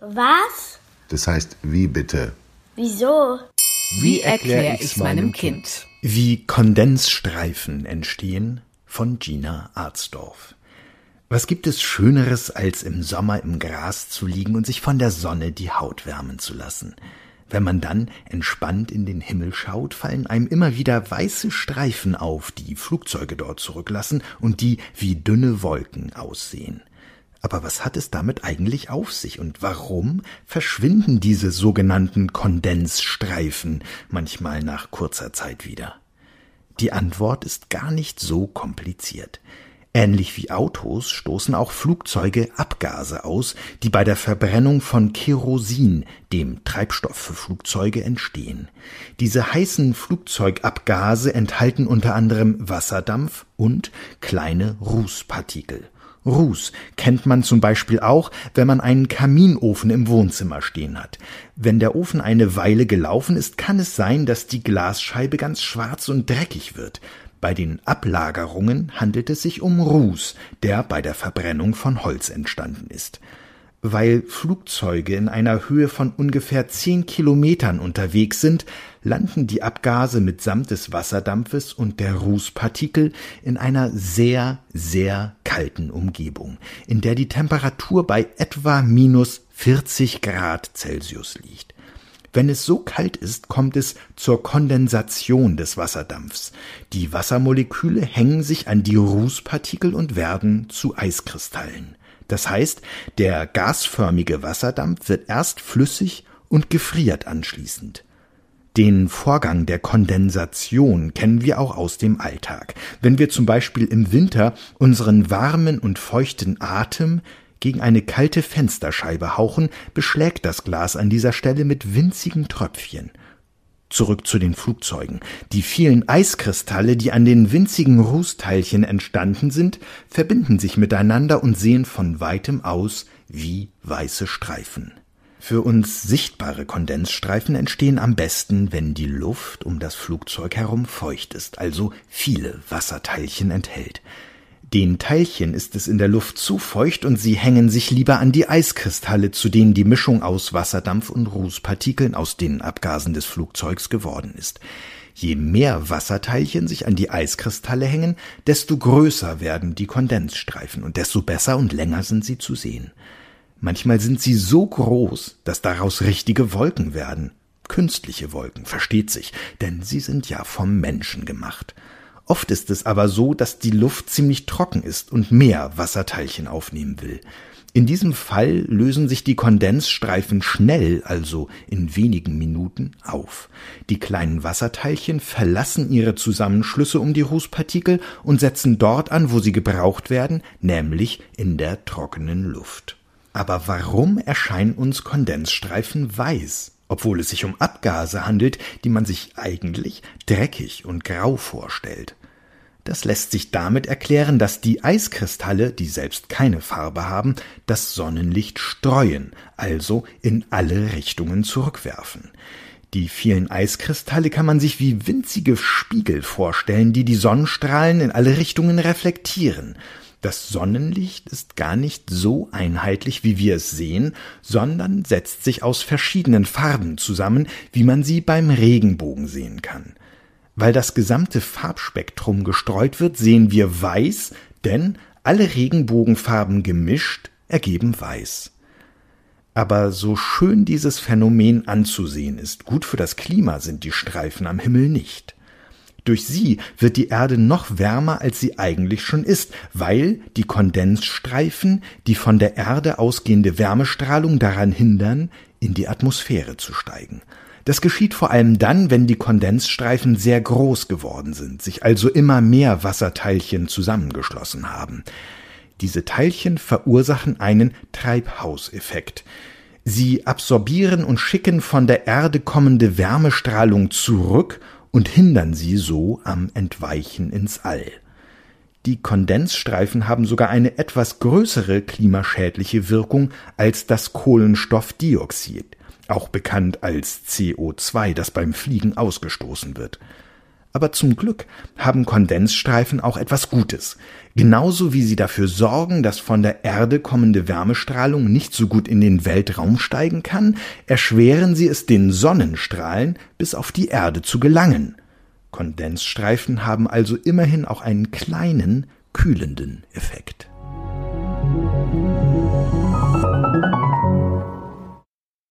Was? Das heißt, wie bitte? Wieso? Wie erkläre ich's meinem Kind? Wie Kondensstreifen entstehen von Gina Arzdorf. Was gibt es Schöneres, als im Sommer im Gras zu liegen und sich von der Sonne die Haut wärmen zu lassen? Wenn man dann entspannt in den Himmel schaut, fallen einem immer wieder weiße Streifen auf, die Flugzeuge dort zurücklassen und die wie dünne Wolken aussehen. Aber was hat es damit eigentlich auf sich und warum verschwinden diese sogenannten Kondensstreifen manchmal nach kurzer Zeit wieder? Die Antwort ist gar nicht so kompliziert. Ähnlich wie Autos stoßen auch Flugzeuge Abgase aus, die bei der Verbrennung von Kerosin, dem Treibstoff für Flugzeuge, entstehen. Diese heißen Flugzeugabgase enthalten unter anderem Wasserdampf und kleine Rußpartikel. Ruß kennt man zum Beispiel auch, wenn man einen Kaminofen im Wohnzimmer stehen hat. Wenn der Ofen eine Weile gelaufen ist, kann es sein, dass die Glasscheibe ganz schwarz und dreckig wird. Bei den Ablagerungen handelt es sich um Ruß, der bei der Verbrennung von Holz entstanden ist weil Flugzeuge in einer Höhe von ungefähr zehn Kilometern unterwegs sind, landen die Abgase mitsamt des Wasserdampfes und der Rußpartikel in einer sehr, sehr kalten Umgebung, in der die Temperatur bei etwa minus 40 Grad Celsius liegt. Wenn es so kalt ist, kommt es zur Kondensation des Wasserdampfs. Die Wassermoleküle hängen sich an die Rußpartikel und werden zu Eiskristallen. Das heißt, der gasförmige Wasserdampf wird erst flüssig und gefriert anschließend. Den Vorgang der Kondensation kennen wir auch aus dem Alltag. Wenn wir zum Beispiel im Winter unseren warmen und feuchten Atem gegen eine kalte Fensterscheibe hauchen, beschlägt das Glas an dieser Stelle mit winzigen Tröpfchen. Zurück zu den Flugzeugen. Die vielen Eiskristalle, die an den winzigen Rußteilchen entstanden sind, verbinden sich miteinander und sehen von weitem aus wie weiße Streifen. Für uns sichtbare Kondensstreifen entstehen am besten, wenn die Luft um das Flugzeug herum feucht ist, also viele Wasserteilchen enthält. Den Teilchen ist es in der Luft zu feucht und sie hängen sich lieber an die Eiskristalle, zu denen die Mischung aus Wasserdampf und Rußpartikeln aus den Abgasen des Flugzeugs geworden ist. Je mehr Wasserteilchen sich an die Eiskristalle hängen, desto größer werden die Kondensstreifen und desto besser und länger sind sie zu sehen. Manchmal sind sie so groß, dass daraus richtige Wolken werden. Künstliche Wolken, versteht sich, denn sie sind ja vom Menschen gemacht. Oft ist es aber so, dass die Luft ziemlich trocken ist und mehr Wasserteilchen aufnehmen will. In diesem Fall lösen sich die Kondensstreifen schnell, also in wenigen Minuten, auf. Die kleinen Wasserteilchen verlassen ihre Zusammenschlüsse um die Rußpartikel und setzen dort an, wo sie gebraucht werden, nämlich in der trockenen Luft. Aber warum erscheinen uns Kondensstreifen weiß? Obwohl es sich um Abgase handelt, die man sich eigentlich dreckig und grau vorstellt. Das lässt sich damit erklären, dass die Eiskristalle, die selbst keine Farbe haben, das Sonnenlicht streuen, also in alle Richtungen zurückwerfen. Die vielen Eiskristalle kann man sich wie winzige Spiegel vorstellen, die die Sonnenstrahlen in alle Richtungen reflektieren. Das Sonnenlicht ist gar nicht so einheitlich, wie wir es sehen, sondern setzt sich aus verschiedenen Farben zusammen, wie man sie beim Regenbogen sehen kann. Weil das gesamte Farbspektrum gestreut wird, sehen wir weiß, denn alle Regenbogenfarben gemischt ergeben weiß. Aber so schön dieses Phänomen anzusehen ist, gut für das Klima sind die Streifen am Himmel nicht. Durch sie wird die Erde noch wärmer, als sie eigentlich schon ist, weil die Kondensstreifen die von der Erde ausgehende Wärmestrahlung daran hindern, in die Atmosphäre zu steigen. Das geschieht vor allem dann, wenn die Kondensstreifen sehr groß geworden sind, sich also immer mehr Wasserteilchen zusammengeschlossen haben. Diese Teilchen verursachen einen Treibhauseffekt. Sie absorbieren und schicken von der Erde kommende Wärmestrahlung zurück und hindern sie so am Entweichen ins All. Die Kondensstreifen haben sogar eine etwas größere klimaschädliche Wirkung als das Kohlenstoffdioxid, auch bekannt als CO2, das beim Fliegen ausgestoßen wird. Aber zum Glück haben Kondensstreifen auch etwas Gutes. Genauso wie sie dafür sorgen, dass von der Erde kommende Wärmestrahlung nicht so gut in den Weltraum steigen kann, erschweren sie es den Sonnenstrahlen, bis auf die Erde zu gelangen. Kondensstreifen haben also immerhin auch einen kleinen, kühlenden Effekt.